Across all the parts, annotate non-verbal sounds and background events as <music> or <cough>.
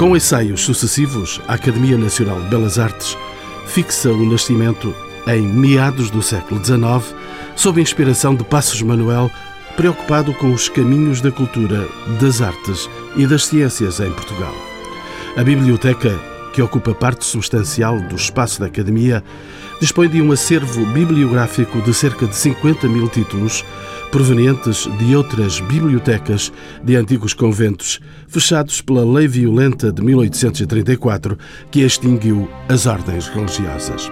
Com ensaios sucessivos, a Academia Nacional de Belas Artes fixa o nascimento em meados do século XIX, sob inspiração de Passos Manuel, preocupado com os caminhos da cultura, das artes e das ciências em Portugal. A biblioteca, que ocupa parte substancial do espaço da Academia, dispõe de um acervo bibliográfico de cerca de 50 mil títulos, provenientes de outras bibliotecas de antigos conventos, fechados pela Lei Violenta de 1834, que extinguiu as ordens religiosas.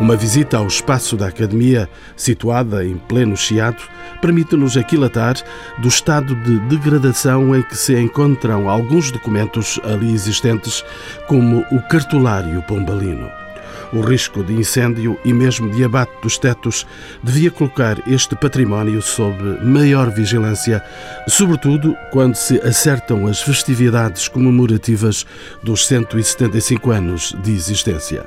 Uma visita ao espaço da Academia, situada em pleno Chiado, permite-nos aquilatar do estado de degradação em que se encontram alguns documentos ali existentes, como o Cartulário Pombalino. O risco de incêndio e mesmo de abate dos tetos devia colocar este património sob maior vigilância, sobretudo quando se acertam as festividades comemorativas dos 175 anos de existência.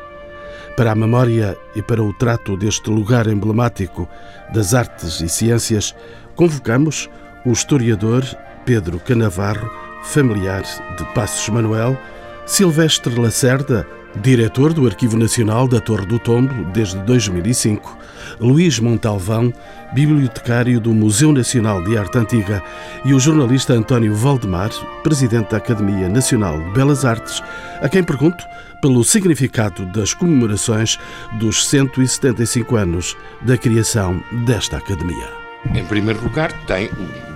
Para a memória e para o trato deste lugar emblemático das artes e ciências, convocamos o historiador Pedro Canavarro, familiar de Passos Manuel, Silvestre Lacerda, diretor do Arquivo Nacional da Torre do Tombo desde 2005, Luís Montalvão, bibliotecário do Museu Nacional de Arte Antiga, e o jornalista António Valdemar, presidente da Academia Nacional de Belas Artes, a quem pergunto pelo significado das comemorações dos 175 anos da criação desta Academia. Em primeiro lugar, tem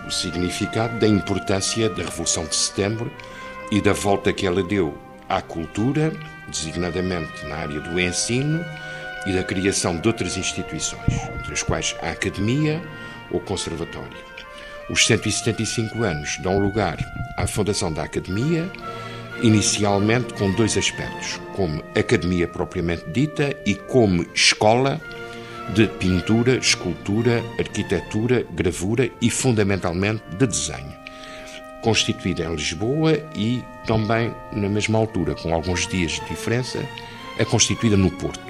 o significado da importância da Revolução de Setembro e da volta que ela deu à cultura, designadamente na área do ensino e da criação de outras instituições, entre as quais a Academia ou Conservatório. Os 175 anos dão lugar à fundação da Academia inicialmente com dois aspectos, como academia propriamente dita e como escola de pintura, escultura, arquitetura, gravura e fundamentalmente de desenho. Constituída em Lisboa e também na mesma altura, com alguns dias de diferença, é constituída no Porto.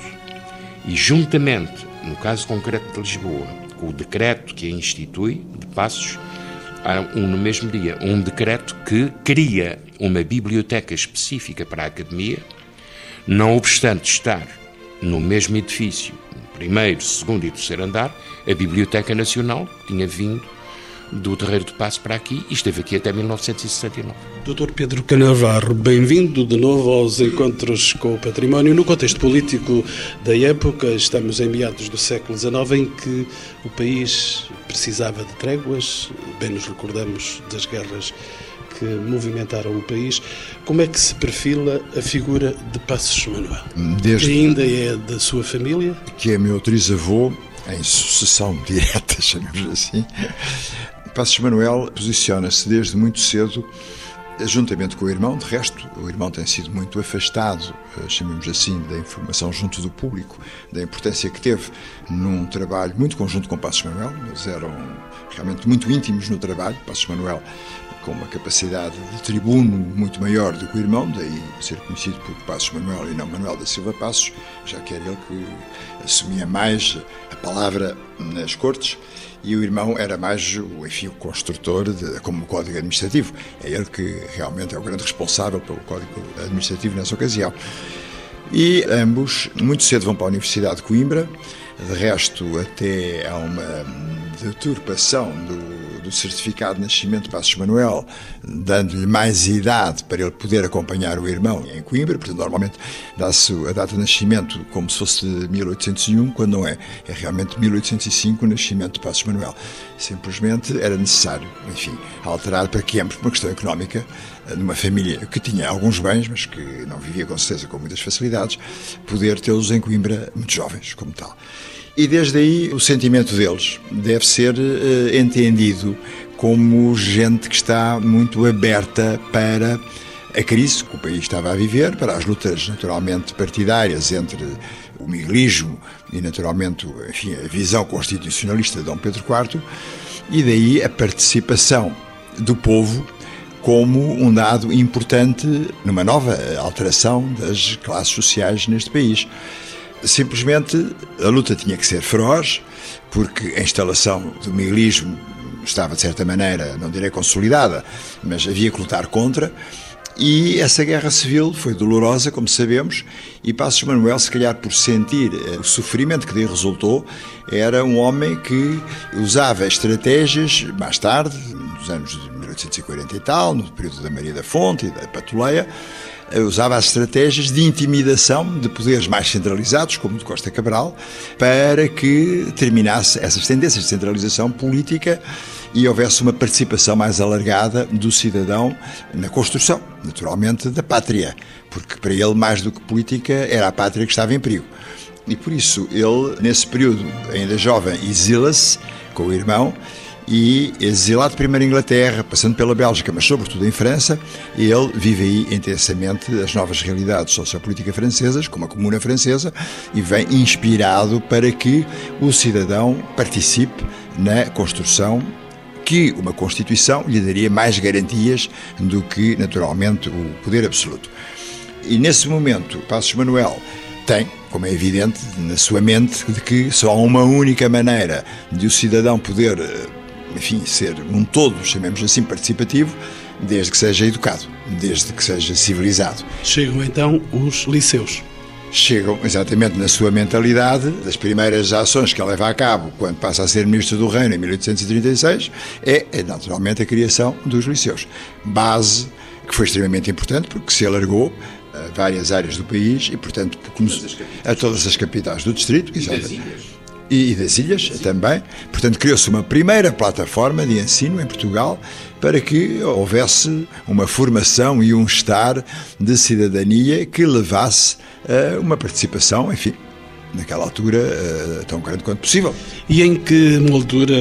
E juntamente, no caso concreto de Lisboa, com o decreto que a institui, de Passos, há um, no mesmo dia um decreto que cria uma biblioteca específica para a Academia, não obstante estar no mesmo edifício, primeiro, segundo e terceiro andar, a Biblioteca Nacional, que tinha vindo do Terreiro de Passo para aqui e esteve aqui até 1969. Dr. Pedro Canavarro, bem-vindo de novo aos encontros com o património. No contexto político da época, estamos em meados do século XIX, em que o país precisava de tréguas, bem nos recordamos das guerras que movimentaram o país. Como é que se perfila a figura de Passos Manuel? Desde que ainda é da sua família? Que é meu trisavô, em sucessão direta, <laughs> chamemos assim. Passos Manuel posiciona-se desde muito cedo juntamente com o irmão, de resto, o irmão tem sido muito afastado, eh, chamemos assim, da informação junto do público, da importância que teve num trabalho muito conjunto com Passos Manuel, eles eram realmente muito íntimos no trabalho, Passos Manuel com uma capacidade de tribuno muito maior do que o irmão, daí ser conhecido por Passos Manuel e não Manuel da Silva Passos, já que era ele que assumia mais a palavra nas cortes e o irmão era mais enfim, o construtor, de, como Código Administrativo. É ele que realmente é o grande responsável pelo Código Administrativo nessa ocasião. E ambos muito cedo vão para a Universidade de Coimbra, de resto, até há uma deturpação do do certificado de nascimento de Passos Manuel, dando-lhe mais idade para ele poder acompanhar o irmão em Coimbra, portanto, normalmente dá-se a data de nascimento como se fosse de 1801, quando não é. É realmente 1805 o nascimento de Passos Manuel. Simplesmente era necessário, enfim, alterar para que ambos, por uma questão económica, numa família que tinha alguns bens, mas que não vivia com certeza com muitas facilidades, poder tê-los em Coimbra muito jovens, como tal. E desde aí o sentimento deles deve ser uh, entendido como gente que está muito aberta para a crise que o país estava a viver, para as lutas naturalmente partidárias entre o miguelismo e naturalmente enfim, a visão constitucionalista de Dom Pedro IV, e daí a participação do povo como um dado importante numa nova alteração das classes sociais neste país. Simplesmente a luta tinha que ser feroz, porque a instalação do miguelismo estava, de certa maneira, não direi consolidada, mas havia que lutar contra. E essa guerra civil foi dolorosa, como sabemos, e Passos Manuel, se calhar por sentir eh, o sofrimento que daí resultou, era um homem que usava estratégias, mais tarde, nos anos de 1840 e tal, no período da Maria da Fonte e da Patuleia, usava as estratégias de intimidação de poderes mais centralizados, como de Costa Cabral, para que terminasse essas tendências de centralização política e houvesse uma participação mais alargada do cidadão na construção, naturalmente, da pátria, porque para ele, mais do que política, era a pátria que estava em perigo. E por isso, ele, nesse período, ainda jovem, exila-se com o irmão e exilado primeiro em Inglaterra, passando pela Bélgica, mas sobretudo em França, ele vive aí intensamente as novas realidades sociopolíticas francesas, como a Comuna Francesa, e vem inspirado para que o cidadão participe na construção que uma Constituição lhe daria mais garantias do que, naturalmente, o poder absoluto. E nesse momento, Passos Manuel tem, como é evidente, na sua mente, de que só há uma única maneira de o cidadão poder, eh, enfim, ser um todo, chamemos assim, participativo, desde que seja educado, desde que seja civilizado. Chegam então os liceus chegam exatamente na sua mentalidade. Das primeiras ações que ele leva a cabo quando passa a ser ministro do Reino em 1836 é, é naturalmente a criação dos liceus. Base que foi extremamente importante porque se alargou a várias áreas do país e, portanto, a todas as capitais do distrito. E das ilhas. E, das ilhas também. Portanto, criou-se uma primeira plataforma de ensino em Portugal para que houvesse uma formação e um estar de cidadania que levasse a uma participação, enfim, naquela altura eh, tão grande quanto possível. E em que moldura,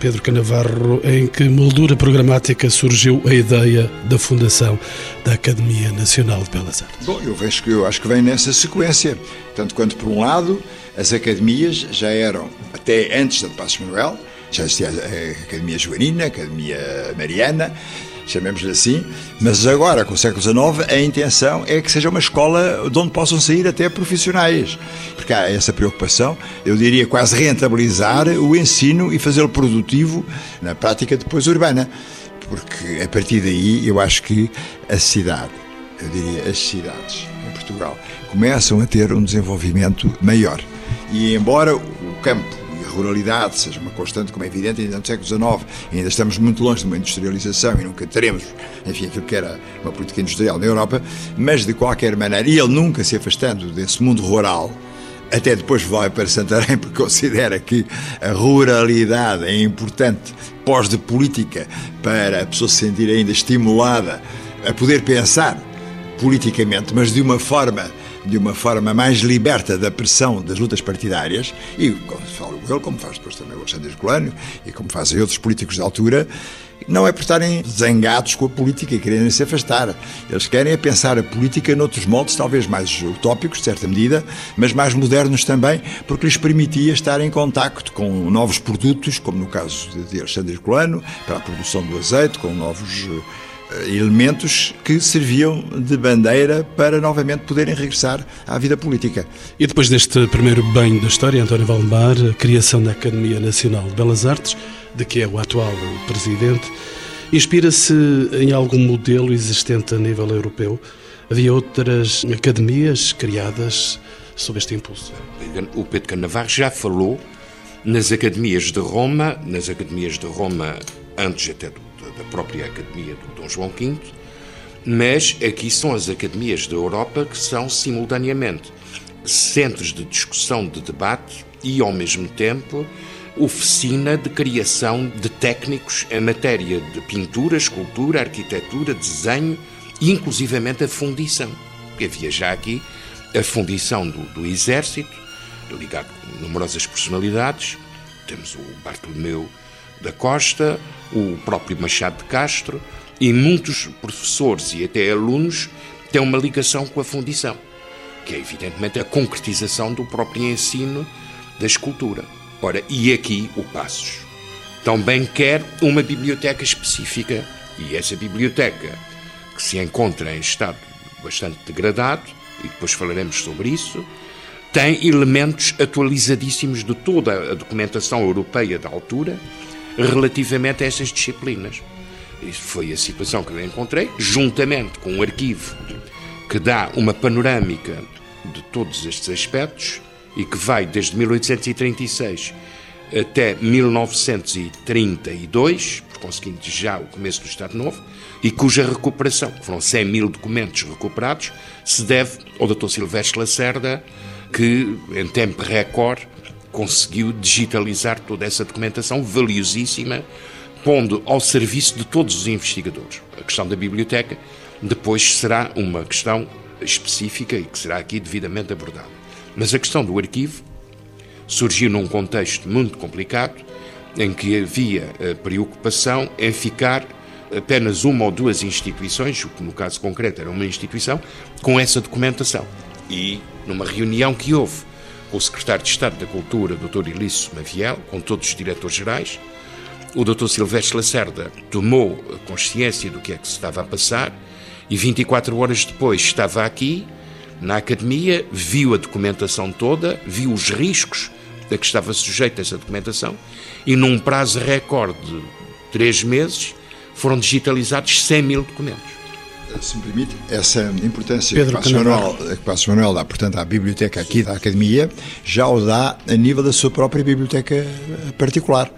Pedro Canavarro, em que moldura programática surgiu a ideia da fundação da Academia Nacional de Belas Artes? Bom, eu, vejo, eu acho que vem nessa sequência, tanto quanto por um lado as academias já eram, até antes da de Passos Manuel, já existia a Academia Joanina, a Academia Mariana, chamemos-lhe assim, mas agora, com o século XIX, a intenção é que seja uma escola de onde possam sair até profissionais, porque há essa preocupação, eu diria quase rentabilizar o ensino e fazê-lo produtivo na prática depois urbana, porque a partir daí eu acho que a cidade, eu diria as cidades em Portugal, começam a ter um desenvolvimento maior. E embora o campo ruralidade seja uma constante, como é evidente, ainda no século XIX, ainda estamos muito longe de uma industrialização e nunca teremos, enfim, aquilo que era uma política industrial na Europa, mas de qualquer maneira, e ele nunca se afastando desse mundo rural, até depois vai para Santarém, <laughs> porque considera que a ruralidade é importante pós de política para a pessoa se sentir ainda estimulada a poder pensar politicamente, mas de uma forma de uma forma mais liberta da pressão das lutas partidárias, e falo ele, como faz depois também o Alexandre Herculano, e como fazem outros políticos da altura, não é por estarem zangados com a política e quererem se afastar. Eles querem é pensar a política noutros moldes, talvez mais utópicos, de certa medida, mas mais modernos também, porque lhes permitia estar em contacto com novos produtos, como no caso de Alexandre Herculano, para a produção do azeite, com novos eh, elementos que serviam de bandeira para novamente poderem regressar à vida política. E depois deste primeiro banho da história, António Valdemar, a criação da Academia Nacional de Belas Artes, de que é o atual presidente, inspira-se em algum modelo existente a nível europeu? Havia outras academias criadas sob este impulso? O Pedro Canavarro já falou nas academias de Roma, nas academias de Roma antes até do própria Academia do Dom João V, mas aqui são as academias da Europa que são simultaneamente centros de discussão, de debate e, ao mesmo tempo, oficina de criação de técnicos em matéria de pintura, escultura, arquitetura, desenho e, inclusivamente, a fundição. Havia já aqui a fundição do, do Exército, ligado com numerosas personalidades. Temos o Bartolomeu da Costa, o próprio Machado de Castro e muitos professores e até alunos têm uma ligação com a fundição, que é evidentemente a concretização do próprio ensino da escultura. Ora, e aqui o Passos também quer uma biblioteca específica e essa biblioteca que se encontra em estado bastante degradado, e depois falaremos sobre isso, tem elementos atualizadíssimos de toda a documentação europeia da altura relativamente a estas disciplinas. Isto foi a situação que eu encontrei, juntamente com um arquivo que dá uma panorâmica de todos estes aspectos e que vai desde 1836 até 1932, por conseguinte já o começo do Estado Novo, e cuja recuperação, que foram 100 mil documentos recuperados, se deve ao Dr. Silvestre Lacerda, que em tempo recorde conseguiu digitalizar toda essa documentação valiosíssima, pondo ao serviço de todos os investigadores. A questão da biblioteca depois será uma questão específica e que será aqui devidamente abordada. Mas a questão do arquivo surgiu num contexto muito complicado, em que havia preocupação em ficar apenas uma ou duas instituições, o que no caso concreto era uma instituição, com essa documentação. E numa reunião que houve com o secretário de Estado da Cultura, Dr. Ilício Maviel, com todos os diretores gerais, o Dr. Silvestre Lacerda tomou consciência do que é que se estava a passar e 24 horas depois estava aqui, na academia, viu a documentação toda, viu os riscos a que estava sujeita essa documentação e num prazo recorde de três meses foram digitalizados 100 mil documentos. Se me permite, essa importância Pedro que Passos, Manuel, que Passos Manuel dá, portanto, à biblioteca aqui da Academia, já o dá a nível da sua própria biblioteca particular,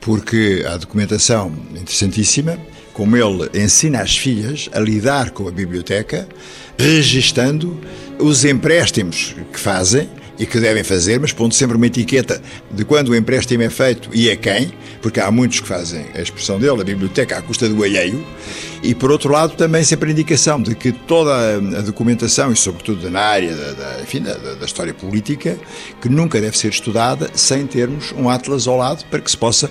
porque a documentação interessantíssima, como ele ensina as filhas a lidar com a biblioteca, registando os empréstimos que fazem e que devem fazer, mas pondo sempre uma etiqueta de quando o empréstimo é feito e a quem, porque há muitos que fazem a expressão dele, a biblioteca à custa do alheio, e por outro lado também sempre a indicação de que toda a documentação, e sobretudo na área da, da enfim, da, da, história política, que nunca deve ser estudada sem termos um atlas ao lado para que se possa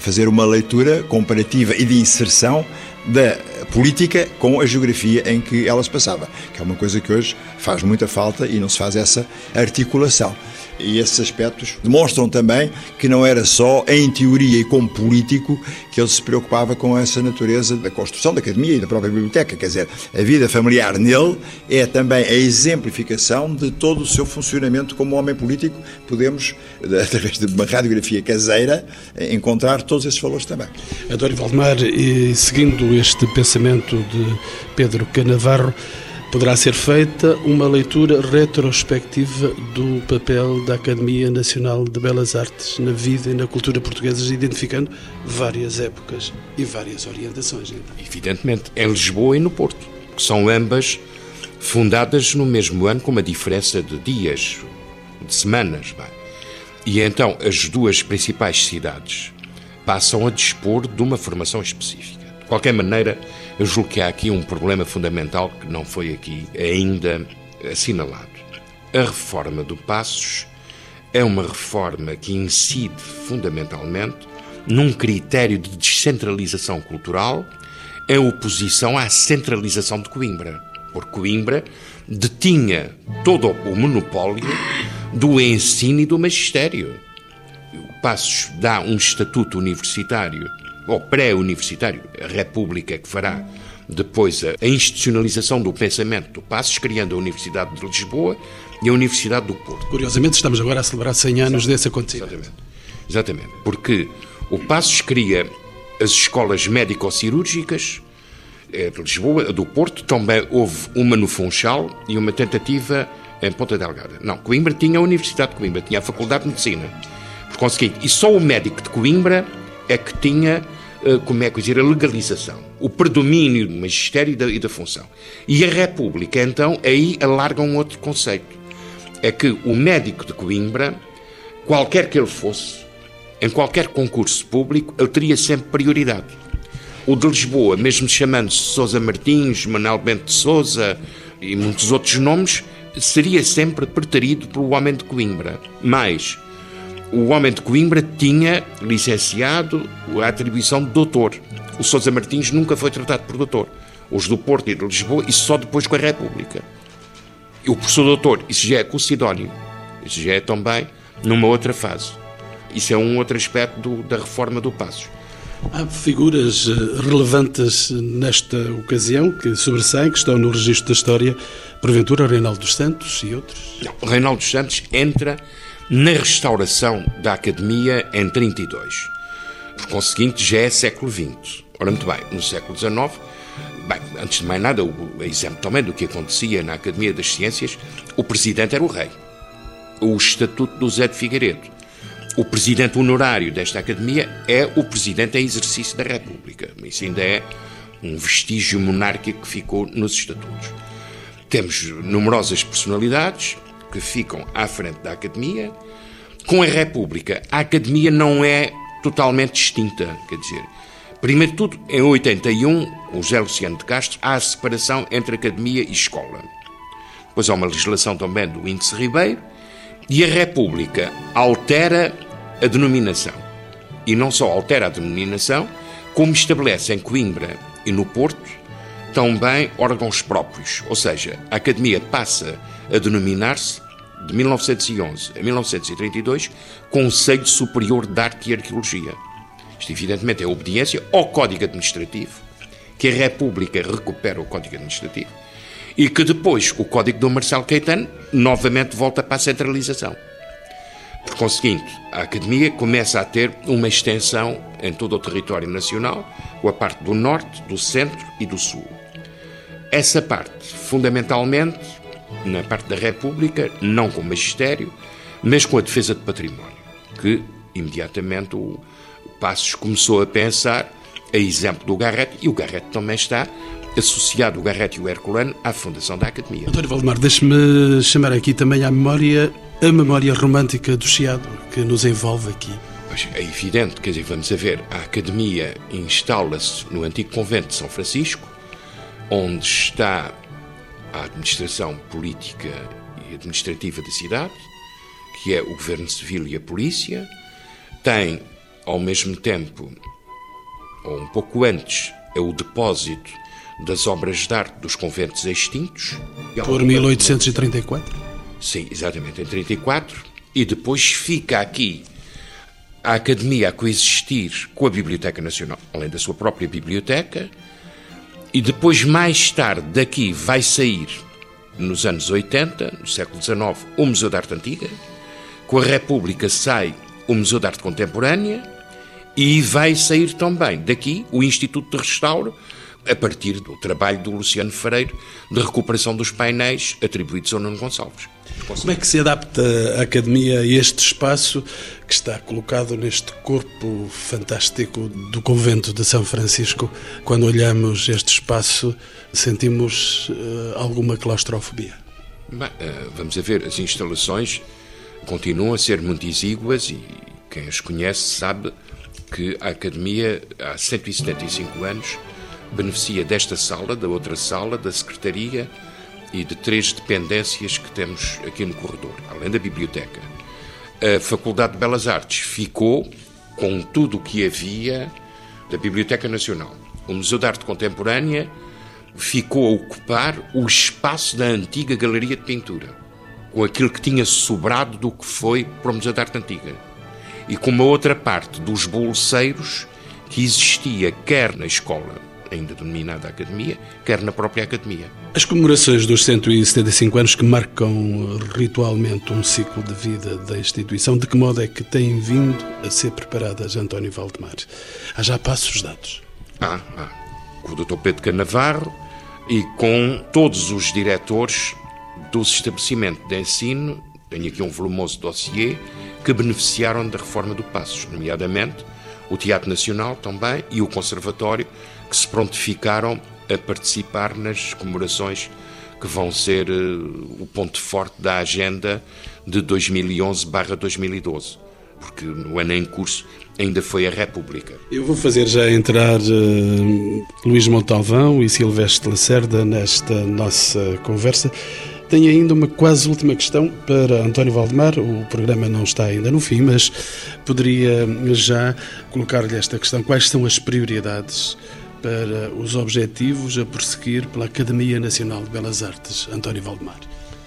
fazer uma leitura comparativa e de inserção da política com a geografia em que ela se passava, que é uma coisa que hoje faz muita falta e não se faz essa articulação. E esses aspectos demonstram também que não era só em teoria e como político que ele se preocupava com essa natureza da construção da academia e da própria biblioteca. Quer dizer, a vida familiar nele é também a exemplificação de todo o seu funcionamento como homem político. Podemos, <laughs> através de uma radiografia caseira, encontrar todos esses valores também. Adoro Valdemar, e seguindo este pensamento de Pedro Canavarro, poderá ser feita uma leitura retrospectiva do papel da Academia Nacional de Belas Artes na vida e na cultura portuguesas, identificando várias épocas e várias orientações. Evidentemente, em Lisboa e no Porto, que são ambas fundadas no mesmo ano, com uma diferença de dias, de semanas. E então as duas principais cidades passam a dispor de uma formação específica. De qualquer maneira, eu julgo que há aqui um problema fundamental que não foi aqui ainda assinalado. A reforma do Passos é uma reforma que incide fundamentalmente num critério de descentralização cultural em oposição à centralização de Coimbra. Porque Coimbra detinha todo o monopólio do ensino e do magistério. O Passos dá um estatuto universitário ou pré-universitário, a República que fará depois a institucionalização do pensamento do Passos, criando a Universidade de Lisboa e a Universidade do Porto. Curiosamente, estamos agora a celebrar 100 anos desse acontecimento. Exatamente. Exatamente. Porque o Passos cria as escolas médico-cirúrgicas eh, de Lisboa, do Porto, também houve uma no Funchal e uma tentativa em Ponta Delgada. Não, Coimbra tinha a Universidade de Coimbra, tinha a Faculdade de Medicina. Por conseguinte, e só o médico de Coimbra é que tinha eh, como é que dizer, a legalização, o predomínio do magistério e da, e da função. E a República, então, aí alarga um outro conceito. É que o médico de Coimbra, qualquer que ele fosse, em qualquer concurso público, ele teria sempre prioridade. O de Lisboa, mesmo chamando-se Sousa Martins, Manuel Bento de Sousa e muitos outros nomes, seria sempre preterido pelo homem de Coimbra. Mas o homem de Coimbra tinha licenciado a atribuição de doutor. O Sousa Martins nunca foi tratado por doutor. Os do Porto e de Lisboa, e só depois com a República. E o professor doutor, isso já é com o Sidónio. Isso já é também numa outra fase. Isso é um outro aspecto do, da reforma do Passos. Há figuras eh, relevantes nesta ocasião que sobressaem, que estão no registro da história, porventura Reinaldo dos Santos e outros? Não, Reinaldo dos Santos entra na restauração da Academia em 32. Por conseguinte, já é século XX. Ora, muito bem, no século XIX, bem, antes de mais nada, o exemplo também do que acontecia na Academia das Ciências, o presidente era o rei. O Estatuto do Zé de Figueiredo. O presidente honorário desta academia é o presidente em exercício da República. Isso ainda é um vestígio monárquico que ficou nos estatutos. Temos numerosas personalidades que ficam à frente da academia. Com a República, a academia não é totalmente distinta, quer dizer, Primeiro de tudo, em 81, o José Luciano de Castro, há a separação entre academia e escola. Depois há uma legislação também do Índice Ribeiro e a República altera a denominação. E não só altera a denominação, como estabelece em Coimbra e no Porto também órgãos próprios. Ou seja, a Academia passa a denominar-se, de 1911 a 1932, Conselho Superior de Arte e Arqueologia. Isto, evidentemente, é obediência ao Código Administrativo, que a República recupera o Código Administrativo, e que depois o Código do Marcelo Caetano novamente volta para a centralização. Por conseguinte, a Academia começa a ter uma extensão em todo o território nacional, com a parte do Norte, do Centro e do Sul. Essa parte, fundamentalmente, na parte da República, não com o magistério, mas com a defesa de património, que imediatamente o, Passos começou a pensar, a exemplo do Garrett, e o Garrett também está associado, o Garrett e o Herculano, à fundação da Academia. Doutor Valdemar, deixe-me chamar aqui também à memória a memória romântica do Chiado, que nos envolve aqui. Pois é evidente, quer dizer, vamos a ver, a Academia instala-se no antigo convento de São Francisco, onde está a administração política e administrativa da cidade, que é o governo civil e a polícia, tem ao mesmo tempo, ou um pouco antes, é o depósito das obras de arte dos conventos extintos. Por 1834? Sim, exatamente, em 34. E depois fica aqui a Academia a coexistir com a Biblioteca Nacional, além da sua própria biblioteca. E depois, mais tarde, daqui vai sair, nos anos 80, no século XIX, o Museu de Arte Antiga. Com a República sai o Museu de Arte Contemporânea e vai sair também daqui o Instituto de Restauro, a partir do trabalho do Luciano Freire de recuperação dos painéis atribuídos ao Nuno Gonçalves. Como é que se adapta a academia a este espaço que está colocado neste corpo fantástico do convento de São Francisco? Quando olhamos este espaço, sentimos uh, alguma claustrofobia? Bem, uh, vamos a ver, as instalações continuam a ser muito exíguas e quem as conhece sabe que a Academia, há 175 anos, beneficia desta sala, da outra sala, da Secretaria e de três dependências que temos aqui no corredor, além da biblioteca. A Faculdade de Belas Artes ficou com tudo o que havia da Biblioteca Nacional. O Museu de Arte Contemporânea ficou a ocupar o espaço da antiga Galeria de Pintura, com aquilo que tinha sobrado do que foi para o Museu de Arte Antiga e com uma outra parte dos bolseiros que existia quer na escola, ainda denominada Academia, quer na própria Academia. As comemorações dos 175 anos que marcam ritualmente um ciclo de vida da instituição, de que modo é que têm vindo a ser preparadas, António Valdemar? Há já passos dados? Ah, ah. Com o Dr. Pedro Canavarro e com todos os diretores dos estabelecimentos de ensino, tenho aqui um volumoso dossiê, que beneficiaram da reforma do Passos, nomeadamente o Teatro Nacional também e o Conservatório, que se prontificaram a participar nas comemorações que vão ser uh, o ponto forte da agenda de 2011-2012, porque no ano em curso ainda foi a República. Eu vou fazer já entrar uh, Luís Montalvão e Silvestre Lacerda nesta nossa conversa. Tenho ainda uma quase última questão para António Valdemar. O programa não está ainda no fim, mas poderia já colocar-lhe esta questão: quais são as prioridades para os objetivos a prosseguir pela Academia Nacional de Belas Artes, António Valdemar?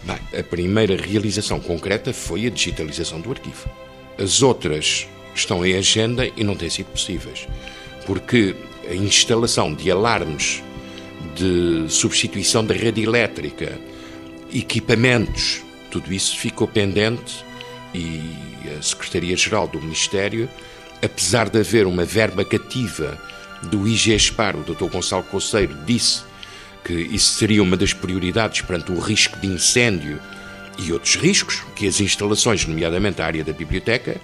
Bem, a primeira realização concreta foi a digitalização do arquivo. As outras estão em agenda e não têm sido possíveis, porque a instalação de alarmes de substituição da rede elétrica equipamentos, tudo isso ficou pendente e a Secretaria-Geral do Ministério, apesar de haver uma verba cativa do IGESPAR, o Dr. Gonçalo Coceiro, disse que isso seria uma das prioridades perante o risco de incêndio e outros riscos, que as instalações, nomeadamente a área da biblioteca,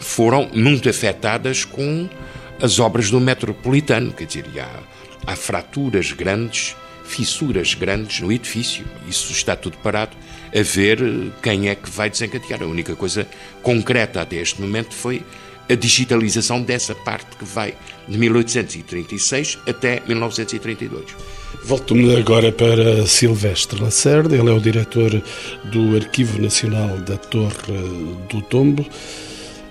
foram muito afetadas com as obras do metropolitano, quer dizer, há, há fraturas grandes, fissuras grandes no edifício. Isso está tudo parado a ver quem é que vai desencadear. A única coisa concreta até este momento foi a digitalização dessa parte que vai de 1836 até 1932. Volto-me agora para Silvestre Lacerda, ele é o diretor do Arquivo Nacional da Torre do Tombo.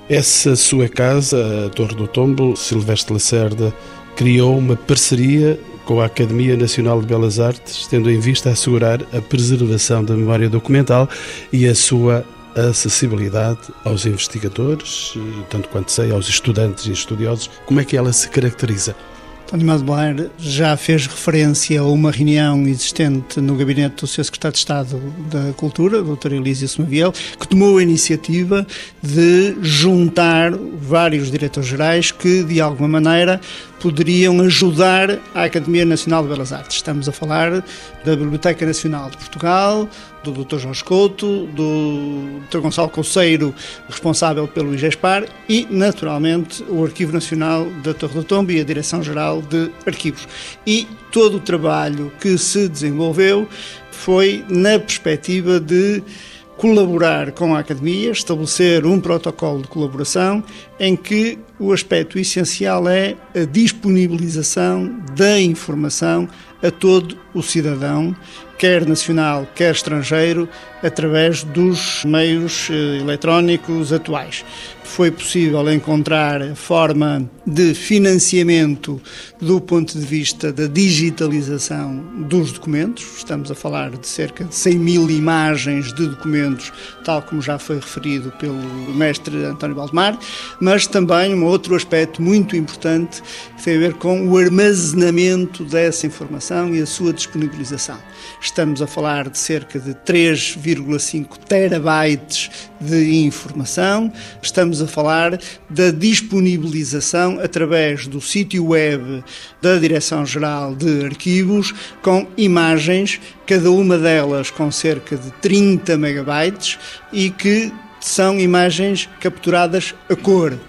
Essa sua casa, a Torre do Tombo, Silvestre Lacerda, criou uma parceria com a Academia Nacional de Belas Artes, tendo em vista assegurar a preservação da memória documental e a sua acessibilidade aos investigadores, tanto quanto sei, aos estudantes e estudiosos. Como é que ela se caracteriza? António Madebar já fez referência a uma reunião existente no gabinete do seu secretário de Estado da Cultura, Dr. Elísio Somaviel, que tomou a iniciativa de juntar vários diretores gerais que, de alguma maneira, poderiam ajudar a Academia Nacional de Belas Artes. Estamos a falar da Biblioteca Nacional de Portugal, do Dr. Jorge Couto, do Dr. Gonçalo Conceiro, responsável pelo IGESPAR, e, naturalmente, o Arquivo Nacional da Torre do Tombo e a Direção-Geral de Arquivos. E todo o trabalho que se desenvolveu foi na perspectiva de colaborar com a Academia, estabelecer um protocolo de colaboração em que o aspecto essencial é a disponibilização da informação a todo o cidadão, quer nacional, quer estrangeiro, através dos meios eh, eletrónicos atuais foi possível encontrar forma de financiamento do ponto de vista da digitalização dos documentos. Estamos a falar de cerca de 100 mil imagens de documentos, tal como já foi referido pelo mestre António Baldemar, mas também um outro aspecto muito importante que tem a ver com o armazenamento dessa informação e a sua disponibilização. Estamos a falar de cerca de 3,5 terabytes de informação. Estamos a falar da disponibilização através do sítio web da Direção-Geral de Arquivos com imagens, cada uma delas com cerca de 30 megabytes e que são imagens capturadas a cor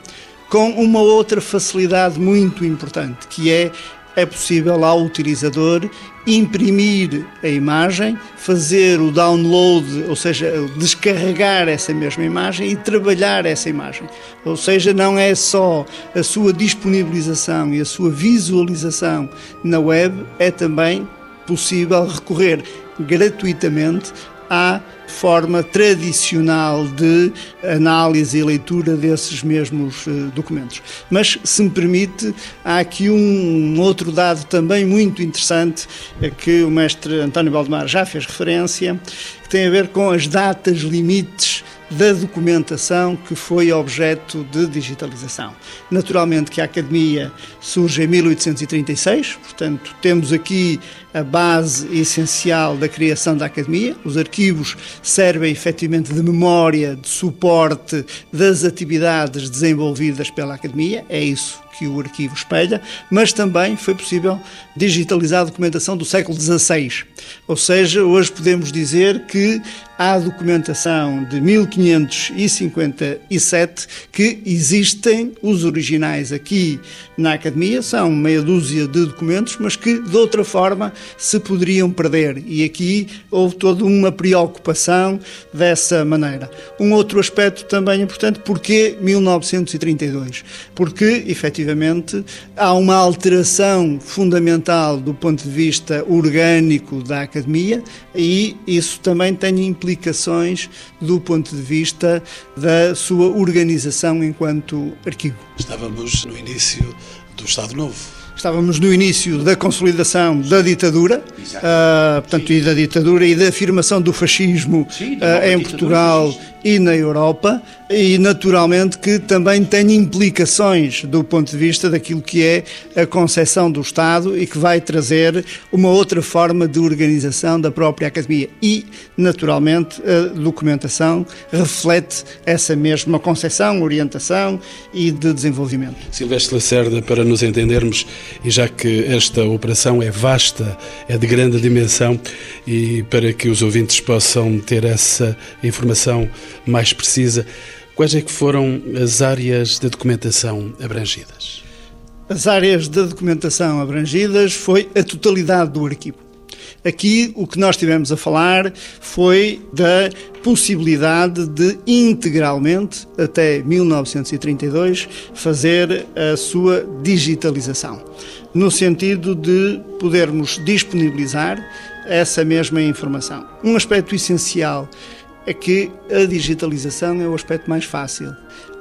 com uma outra facilidade muito importante, que é é possível ao utilizador imprimir a imagem, fazer o download, ou seja, descarregar essa mesma imagem e trabalhar essa imagem. Ou seja, não é só a sua disponibilização e a sua visualização na web, é também possível recorrer gratuitamente à forma tradicional de análise e leitura desses mesmos eh, documentos. Mas, se me permite, há aqui um outro dado também muito interessante a que o mestre António Baldemar já fez referência, que tem a ver com as datas limites da documentação que foi objeto de digitalização. Naturalmente que a Academia surge em 1836, portanto, temos aqui a base essencial da criação da Academia. Os arquivos servem efetivamente de memória, de suporte das atividades desenvolvidas pela Academia, é isso que o arquivo espelha, mas também foi possível digitalizar a documentação do século XVI. Ou seja, hoje podemos dizer que há documentação de 1557 que existem, os originais aqui na Academia, são meia dúzia de documentos, mas que de outra forma se poderiam perder. E aqui houve toda uma preocupação dessa maneira. Um outro aspecto também importante, porquê 1932? Porque, efetivamente, há uma alteração fundamental do ponto de vista orgânico da Academia e isso também tem implicações do ponto de vista da sua organização enquanto arquivo. Estávamos no início do Estado Novo. Estávamos no início da consolidação da ditadura, uh, portanto, Sim. e da ditadura e da afirmação do fascismo Sim, uh, em Portugal e na Europa, e naturalmente que também tem implicações do ponto de vista daquilo que é a concepção do Estado e que vai trazer uma outra forma de organização da própria Academia. E, naturalmente, a documentação reflete essa mesma concepção, orientação e de desenvolvimento. Silvestre Lacerda, para nos entendermos, E já que esta operação é vasta, é de grande dimensão, e para que os ouvintes possam ter essa informação mais precisa, quais é que foram as áreas de documentação abrangidas? As áreas de documentação abrangidas foi a totalidade do arquivo. Aqui o que nós tivemos a falar foi da possibilidade de integralmente, até 1932, fazer a sua digitalização, no sentido de podermos disponibilizar essa mesma informação. Um aspecto essencial é que a digitalização é o aspecto mais fácil.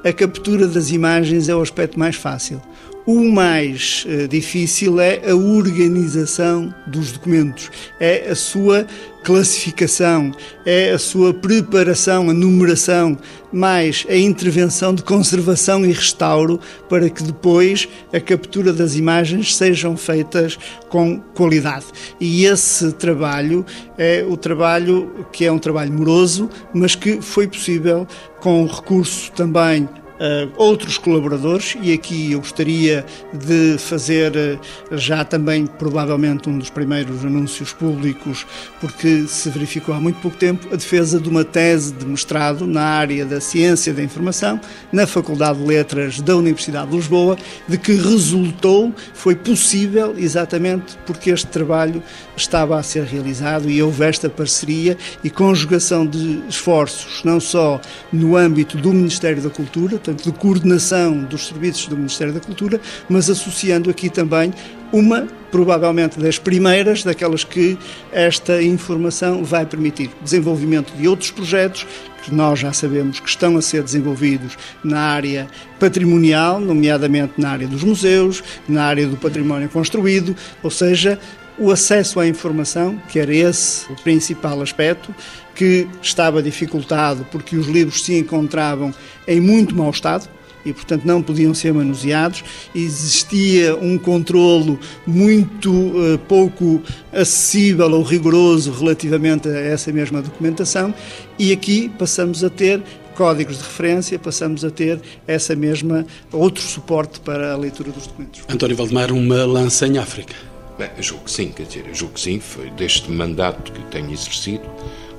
A captura das imagens é o aspecto mais fácil. O mais uh, difícil é a organização dos documentos, é a sua classificação, é a sua preparação, a numeração, mais a intervenção de conservação e restauro para que depois a captura das imagens sejam feitas com qualidade. E esse trabalho é o trabalho que é um trabalho moroso, mas que foi possível com recurso também uh, outros colaboradores e aqui eu gostaria de fazer uh, já também provavelmente um dos primeiros anúncios públicos, porque se verificou há muito pouco tempo a defesa de uma tese de mestrado na área da ciência da informação na Faculdade de Letras da Universidade de Lisboa, de que resultou, foi possível exatamente porque este trabalho estava a ser realizado e houve esta parceria e conjugação de esforços, não só no âmbito do Ministério da Cultura, portanto, de coordenação dos serviços do Ministério da Cultura, mas associando aqui também uma, provavelmente das primeiras, daquelas que esta informação vai permitir. Desenvolvimento de outros projetos que nós já sabemos que estão a ser desenvolvidos na área patrimonial, nomeadamente na área dos museus, na área do património construído, ou seja, o acesso à informação, que era esse o principal aspecto, que estava dificultado porque os livros se encontravam em muito mau estado e, portanto, não podiam ser manuseados. Existia um controlo muito uh, pouco acessível ou rigoroso relativamente a essa mesma documentação, e aqui passamos a ter códigos de referência, passamos a ter essa mesma outro suporte para a leitura dos documentos. António Valdemar, uma lança em África. Bem, eu julgo que sim, quer dizer, eu julgo que sim, foi deste mandato que tenho exercido,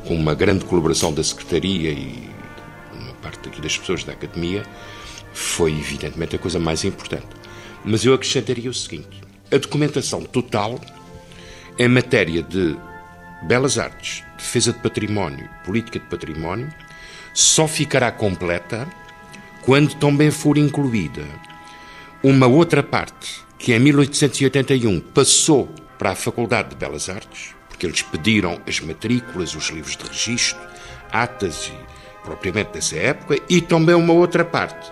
com uma grande colaboração da Secretaria e uma parte aqui das pessoas da Academia, foi evidentemente a coisa mais importante. Mas eu acrescentaria o seguinte: a documentação total em matéria de belas artes, defesa de património, política de património, só ficará completa quando também for incluída uma outra parte que em 1881 passou para a Faculdade de Belas Artes, porque eles pediram as matrículas, os livros de registro, atas e propriamente dessa época, e também uma outra parte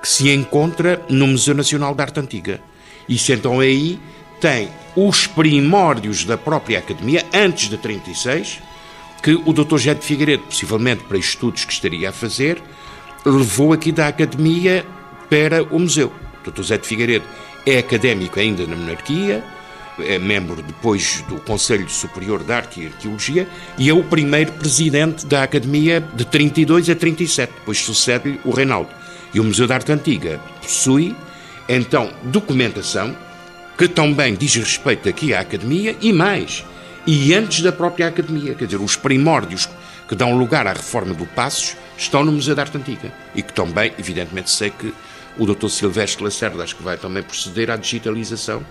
que se encontra no Museu Nacional de Arte Antiga. Isso então aí tem os primórdios da própria Academia, antes de 36, que o Dr. José de Figueiredo, possivelmente para estudos que estaria a fazer, levou aqui da Academia para o museu. O Dr. José de Figueiredo é académico ainda na monarquia, é membro depois do Conselho Superior de Arte e Arqueologia e é o primeiro presidente da Academia de 32 a 37, depois sucede-lhe o Reinaldo. E o Museu da Arte Antiga possui, então, documentação que também diz respeito aqui à Academia e mais, e antes da própria Academia, quer dizer, os primórdios que dão lugar à reforma do Passos estão no Museu da Arte Antiga e que também, evidentemente, sei que o Dr. Silvestre Lacerda acho que vai também proceder à digitalização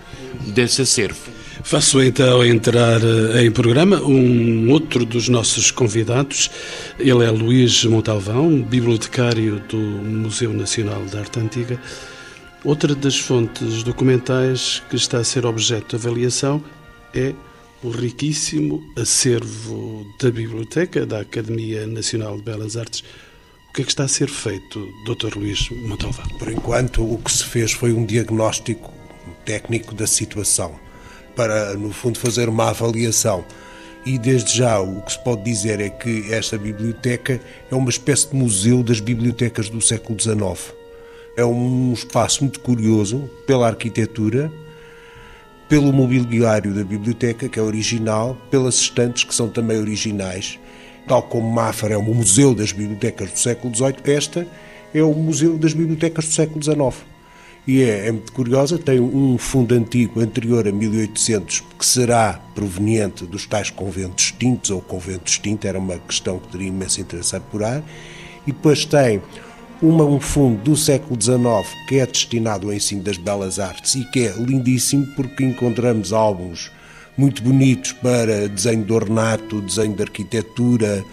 desse acervo. Faço então entrar eh, em programa um outro dos nossos convidados. Ele é Luís Montalvão, bibliotecário do Museu Nacional de Arte Antiga. Outra das fontes documentais que está a ser objeto de avaliação é o riquíssimo acervo da Biblioteca da Academia Nacional de Belas Artes o que é que está a ser feito, Dr. Luís Montalvão? Por enquanto, o que se fez foi um diagnóstico técnico da situação, para, no fundo, fazer uma avaliação. E desde já o que se pode dizer é que esta biblioteca é uma espécie de museu das bibliotecas do século XIX. É um espaço muito curioso pela arquitetura, pelo mobiliário da biblioteca, que é original, pelas estantes, que são também originais, Tal como Mafra é o Museu das Bibliotecas do século XVIII, esta é o Museu das Bibliotecas do século XIX. e é, é, muito curiosa. Tem um fundo antigo, anterior a 1800, que será proveniente dos tais conventos extintos ou convento extinto, era uma questão que teria imenso interesse apurar. E depois tem uma, um fundo do século XIX que é destinado ao ensino das belas artes e que é lindíssimo porque encontramos álbuns muito bonitos para desenho de ornato, desenho de arquitetura,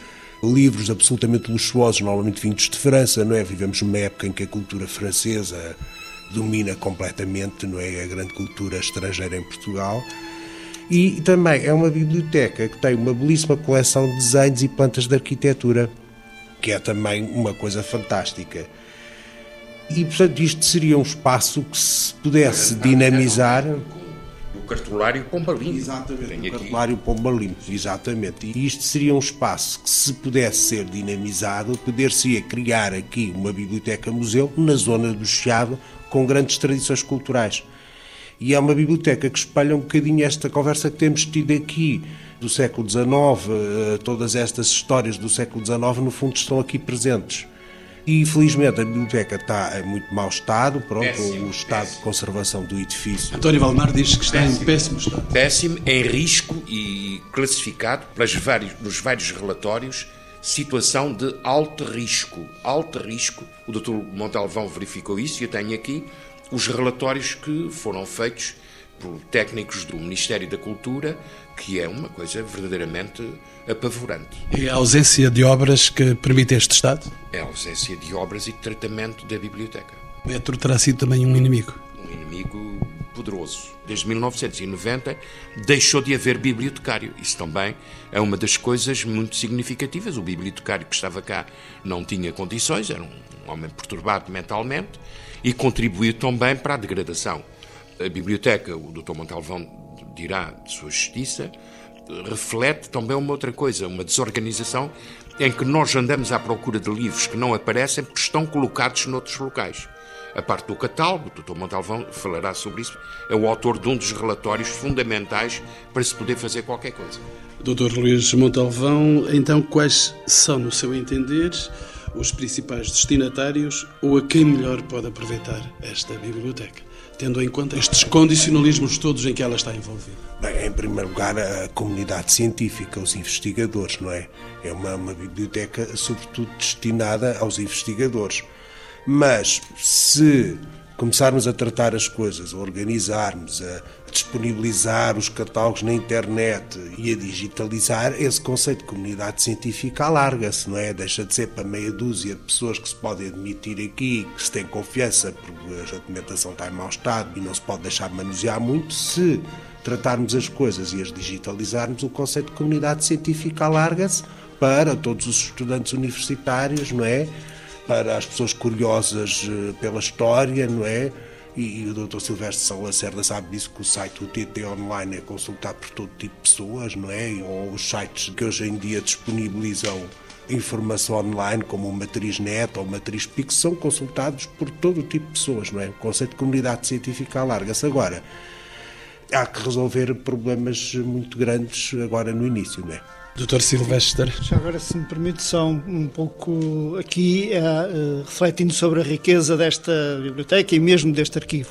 livros absolutamente luxuosos, normalmente vindos de França, não é? Vivemos numa época em que a cultura francesa domina completamente, não é? A grande cultura estrangeira em Portugal. E também é uma biblioteca que tem uma belíssima coleção de desenhos e plantas de arquitetura, que é também uma coisa fantástica. E, portanto, isto seria um espaço que se pudesse dinamizar o cartulário Pombalino. Exatamente, o cartulário Pombalino, exatamente. E isto seria um espaço que, se pudesse ser dinamizado, poder-se criar aqui uma biblioteca-museu na zona do Chiado, com grandes tradições culturais. E é uma biblioteca que espelha um bocadinho esta conversa que temos tido aqui do século XIX, eh, todas estas histórias do século XIX, no fundo, estão aqui presentes. E infelizmente a biblioteca está em muito mau estado, pronto, péssimo, o estado péssimo. de conservação do edifício. António Valmar diz que está péssimo. em péssimo estado. Péssimo, em risco e classificado pelos vários, nos vários relatórios, situação de alto risco. Alto risco. O Dr. Montalvão verificou isso e eu tenho aqui os relatórios que foram feitos por técnicos do Ministério da Cultura que é uma coisa verdadeiramente apavorante. E a ausência de obras que permite este Estado? É a ausência de obras e de tratamento da biblioteca. Metro terá sido também um inimigo? Um inimigo poderoso. Desde 1990 deixou de haver bibliotecário. Isso também é uma das coisas muito significativas. O bibliotecário que estava cá não tinha condições, era um homem perturbado mentalmente e contribuiu também para a degradação. A biblioteca, o Dr. Montalvão dirá de sua justiça, reflete também uma outra coisa, uma desorganização em que nós andamos à procura de livros que não aparecem porque estão colocados noutros locais. A parte do catálogo, o Dr. Montalvão falará sobre isso, é o autor de um dos relatórios fundamentais para se poder fazer qualquer coisa. Dr. Luís Montalvão, então quais são, no seu entender, os principais destinatários ou a quem melhor pode aproveitar esta biblioteca? Tendo em conta estes condicionalismos todos em que ela está envolvida? Bem, em primeiro lugar, a comunidade científica, os investigadores, não é? É uma, uma biblioteca, sobretudo, destinada aos investigadores. Mas, se começarmos a tratar as coisas, a organizarmos, a disponibilizar os catálogos na internet e a digitalizar, esse conceito de comunidade científica alarga-se, não é? Deixa de ser para meia dúzia de pessoas que se podem admitir aqui, que se tem confiança, porque a documentação está em mau estado e não se pode deixar manusear muito, se tratarmos as coisas e as digitalizarmos, o conceito de comunidade científica alarga-se para todos os estudantes universitários, não é? Para as pessoas curiosas eh, pela história, não é? E, e o Dr. Silvestre Salacerda sabe disso, que o site do TT Online é consultado por todo tipo de pessoas, não é? Ou os sites que hoje em dia disponibilizam informação online, como o Matriz Net ou o Matriz Pix, são consultados por todo tipo de pessoas, não é? O conceito de comunidade científica alarga-se. Agora, há que resolver problemas muito grandes agora no início, não é? Doutor Silvestre. Já agora, se me permite, só um, um pouco aqui, uh, refletindo sobre a riqueza desta biblioteca e mesmo deste arquivo.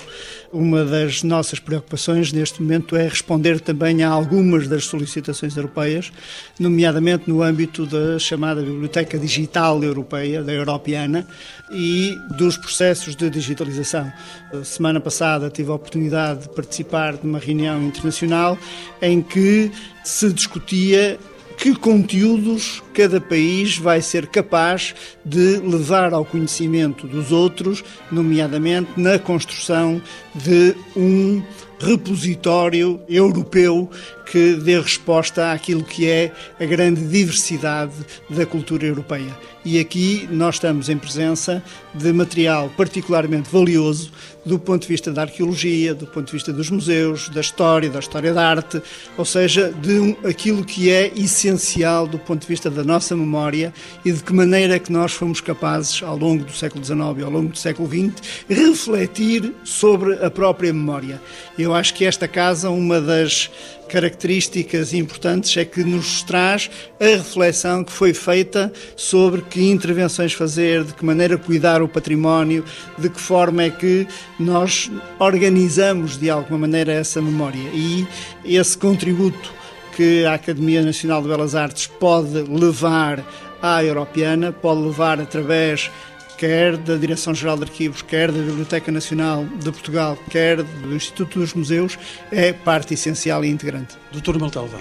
Uma das nossas preocupações neste momento é responder também a algumas das solicitações europeias, nomeadamente no âmbito da chamada Biblioteca Digital Europeia, da Europeana, e dos processos de digitalização. A semana passada tive a oportunidade de participar de uma reunião internacional em que se discutia que conteúdos cada país vai ser capaz de levar ao conhecimento dos outros, nomeadamente na construção de um repositório europeu que dê resposta àquilo que é a grande diversidade da cultura europeia. E aqui nós estamos em presença de material particularmente valioso do ponto de vista da arqueologia, do ponto de vista dos museus, da história, da história da arte, ou seja, de um, aquilo que é essencial do ponto de vista da nossa memória e de que maneira é que nós fomos capazes, ao longo do século XIX e ao longo do século XX, refletir sobre a própria memória. Eu acho que esta casa, uma das características importantes é que nos traz a reflexão que foi feita sobre que intervenções fazer, de que maneira cuidar o património, de que forma é que nós organizamos de alguma maneira essa memória. E esse contributo que a Academia Nacional de Belas Artes pode levar à Europeana, pode levar através quer da Direção-Geral de Arquivos, quer da Biblioteca Nacional de Portugal, quer do Instituto dos Museus, é parte essencial e integrante. Doutor Maltalvão.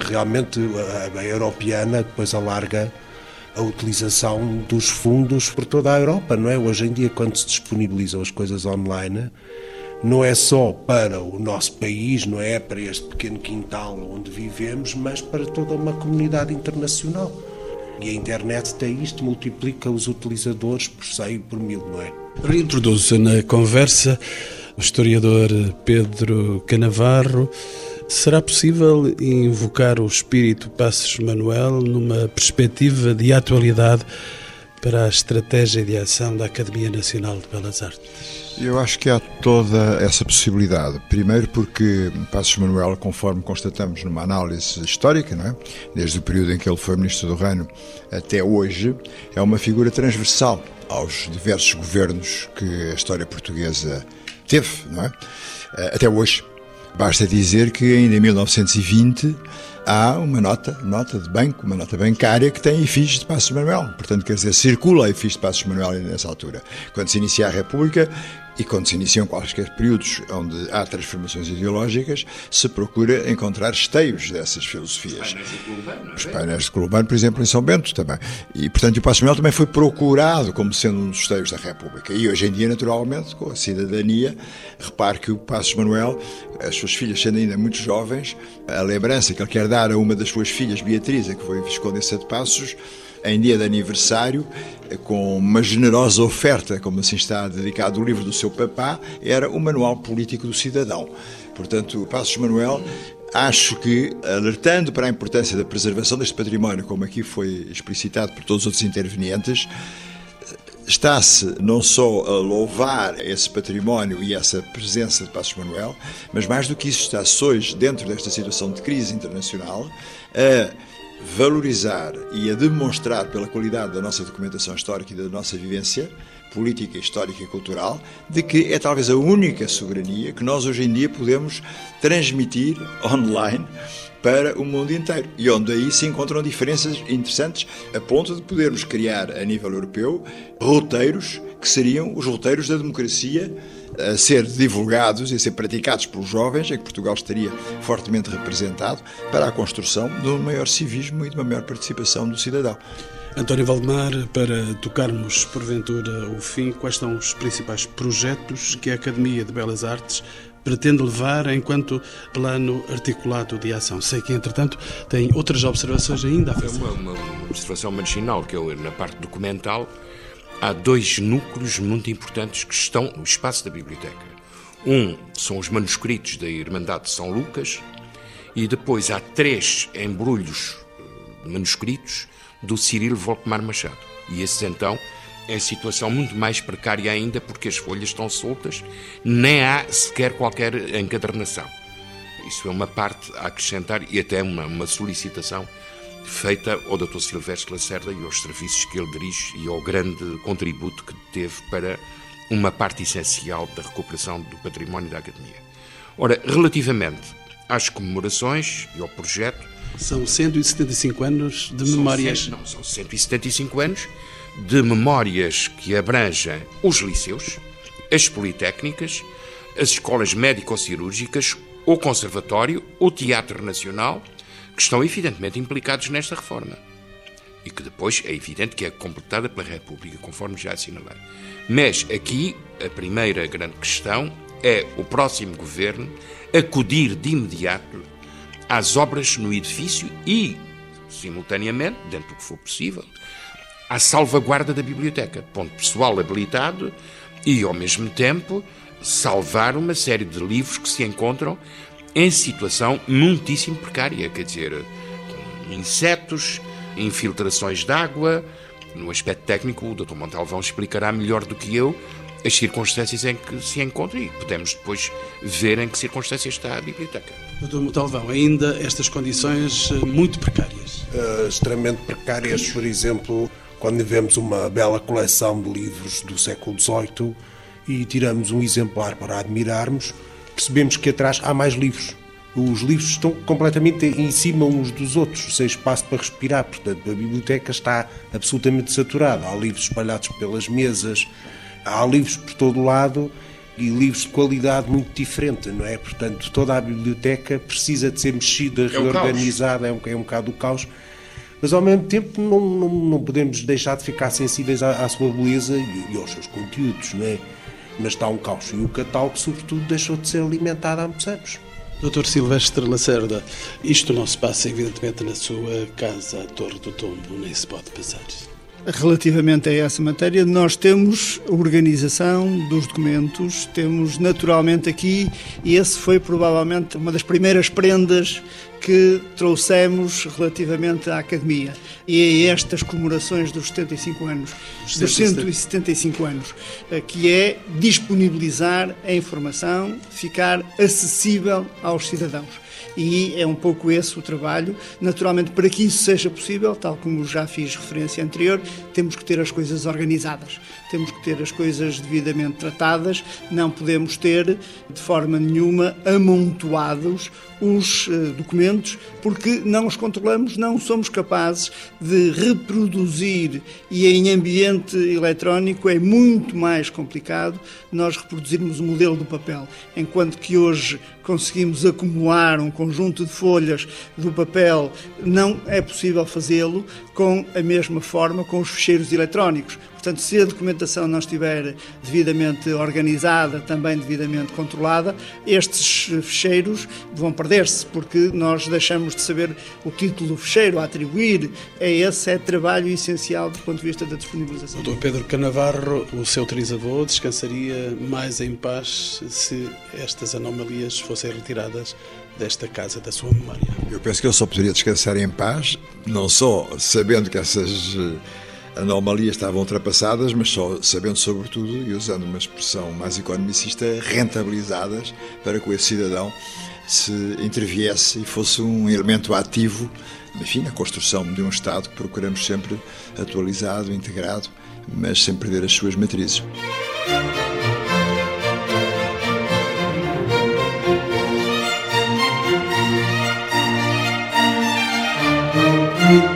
Realmente a, a Europeana depois alarga a utilização dos fundos por toda a Europa, não é? Hoje em dia, quando se disponibilizam as coisas online, não é só para o nosso país, não é para este pequeno quintal onde vivemos, mas para toda uma comunidade internacional. E a internet tem isto, multiplica os utilizadores por 100 e por mil, não é? Reintroduzo na conversa o historiador Pedro Canavarro. Será possível invocar o espírito Passos Manuel numa perspectiva de atualidade para a estratégia de ação da Academia Nacional de Belas Artes? Eu acho que há toda essa possibilidade. Primeiro porque Passos Manuel, conforme constatamos numa análise histórica, não é? desde o período em que ele foi Ministro do Reino até hoje, é uma figura transversal aos diversos governos que a história portuguesa teve, não é? Até hoje. Basta dizer que ainda em 1920 há uma nota, nota de banco, uma nota bancária que tem efígies de Passos Manuel. Portanto, quer dizer, circula a efígie de Passos Manuel nessa altura. Quando se inicia a República, e quando se iniciam quaisquer períodos onde há transformações ideológicas, se procura encontrar esteios dessas filosofias. Os painéis de Colubano, por exemplo, em São Bento também. E, portanto, o Passo Manuel também foi procurado como sendo um dos esteios da República. E hoje em dia, naturalmente, com a cidadania, repare que o Passos Manuel, as suas filhas sendo ainda muito jovens, a lembrança que ele quer dar a uma das suas filhas, Beatriz, que foi Viscondessa de Passos, em dia de aniversário, com uma generosa oferta, como assim está dedicado o livro do seu papá, era o Manual Político do Cidadão. Portanto, Passos Manuel acho que, alertando para a importância da preservação deste património, como aqui foi explicitado por todos os outros intervenientes, está-se não só a louvar esse património e essa presença de Passos Manuel, mas mais do que isso, está-se hoje, dentro desta situação de crise internacional, a valorizar e a demonstrar pela qualidade da nossa documentação histórica e da nossa vivência política, histórica e cultural, de que é talvez a única soberania que nós hoje em dia podemos transmitir online para o mundo inteiro. E onde aí se encontram diferenças interessantes a ponto de podermos criar a nível europeu roteiros que seriam os roteiros da democracia a ser divulgados e a ser praticados pelos jovens, em que Portugal estaria fortemente representado, para a construção de um maior civismo e de uma maior participação do cidadão. António Valdemar, para tocarmos porventura o fim, quais são os principais projetos que a Academia de Belas Artes pretende levar enquanto plano articulado de ação? Sei que, entretanto, tem outras observações ainda a fazer. Uma, uma, uma observação marginal, que eu, na parte documental, há dois núcleos muito importantes que estão no espaço da biblioteca. Um são os manuscritos da Irmandade de São Lucas e depois há três embrulhos eh, manuscritos do Cirilo Volkmar Machado. E esses então em situação muito mais precária ainda porque as folhas estão soltas, nem há sequer qualquer encadernação. Isso é uma parte a acrescentar e até uma, uma solicitação feita ao Dr. Silvestre Lacerda e aos serviços que ele dirige e ao grande contributo que teve para uma parte essencial da recuperação do património da Academia. Ora, relativamente às comemorações e ao projeto. São 175 anos de memórias. Não, são 175 anos de memórias que abrangem os liceus, as politécnicas, as escolas médico-cirúrgicas, o Conservatório, o Teatro Nacional que estão evidentemente implicados nesta reforma e que depois é evidente que é completada pela República, conforme já assinalei. Mas aqui a primeira grande questão é o próximo governo acudir de imediato às obras no edifício e, simultaneamente, dentro do que for possível, à salvaguarda da biblioteca, ponto pessoal habilitado e, ao mesmo tempo, salvar uma série de livros que se encontram em situação muitíssimo precária, quer dizer, insetos, infiltrações de água, no aspecto técnico, o Dr. Montalvão explicará melhor do que eu as circunstâncias em que se encontra e podemos depois ver em que circunstâncias está a biblioteca. Doutor Montalvão, ainda estas condições eh, muito precárias? Uh, extremamente precárias, por exemplo, quando vemos uma bela coleção de livros do século XVIII e tiramos um exemplar para admirarmos, percebemos que atrás há mais livros. Os livros estão completamente em cima uns dos outros, sem espaço para respirar. Portanto, a biblioteca está absolutamente saturada. Há livros espalhados pelas mesas, há livros por todo o lado e livros de qualidade muito diferente, não é? Portanto, toda a biblioteca precisa de ser mexida, é reorganizada, é um, é um bocado o caos. Mas ao mesmo tempo não, não, não podemos deixar de ficar sensíveis à, à sua beleza e, e, aos seus conteúdos, não é? Mas está um caos. E o catálogo, sobretudo, deixou de ser alimentado há muitos anos. Doutor Silvestre Lacerda, isto não se passa evidentemente na sua casa, a Torre do Tombo, nem se pode passar. Relativamente a essa matéria, nós temos a organização dos documentos, temos naturalmente aqui, e esse foi provavelmente uma das primeiras prendas que trouxemos relativamente à Academia. E a estas comemorações dos 75 anos, dos 175 anos, eh, que é disponibilizar a informação, ficar acessível aos cidadãos e é um pouco esse o trabalho. Naturalmente, para que isso seja possível, tal como já fiz referência anterior, temos que ter as coisas organizadas, temos que ter as coisas devidamente tratadas, não podemos ter de forma nenhuma amontoados os uh, documentos, porque não os controlamos, não somos capazes de reproduzir e em ambiente eletrónico é muito mais complicado nós reproduzirmos o modelo do papel, enquanto que hoje conseguimos acumular um conjunto de folhas do papel, não é possível fazê-lo com a mesma forma com os ficheiros eletrónicos. Portanto, se a documentação não estiver devidamente organizada, também devidamente controlada, estes ficheiros vão perder-se, porque nós deixamos de saber o título do ficheiro a atribuir. É esse é trabalho essencial do ponto de vista da disponibilização. Doutor Pedro Canavarro, o seu trisavô descansaria mais em paz se estas anomalias fossem retiradas desta casa da sua memória? Eu penso que ele só poderia descansar em paz, não só sabendo que essas anomalias estavam ultrapassadas, mas só sabendo sobretudo, e usando uma expressão mais economicista, rentabilizadas para que o cidadão se interviesse e fosse um elemento ativo, enfim, na construção de um Estado que procuramos sempre atualizado, integrado, mas sem perder as suas matrizes. thank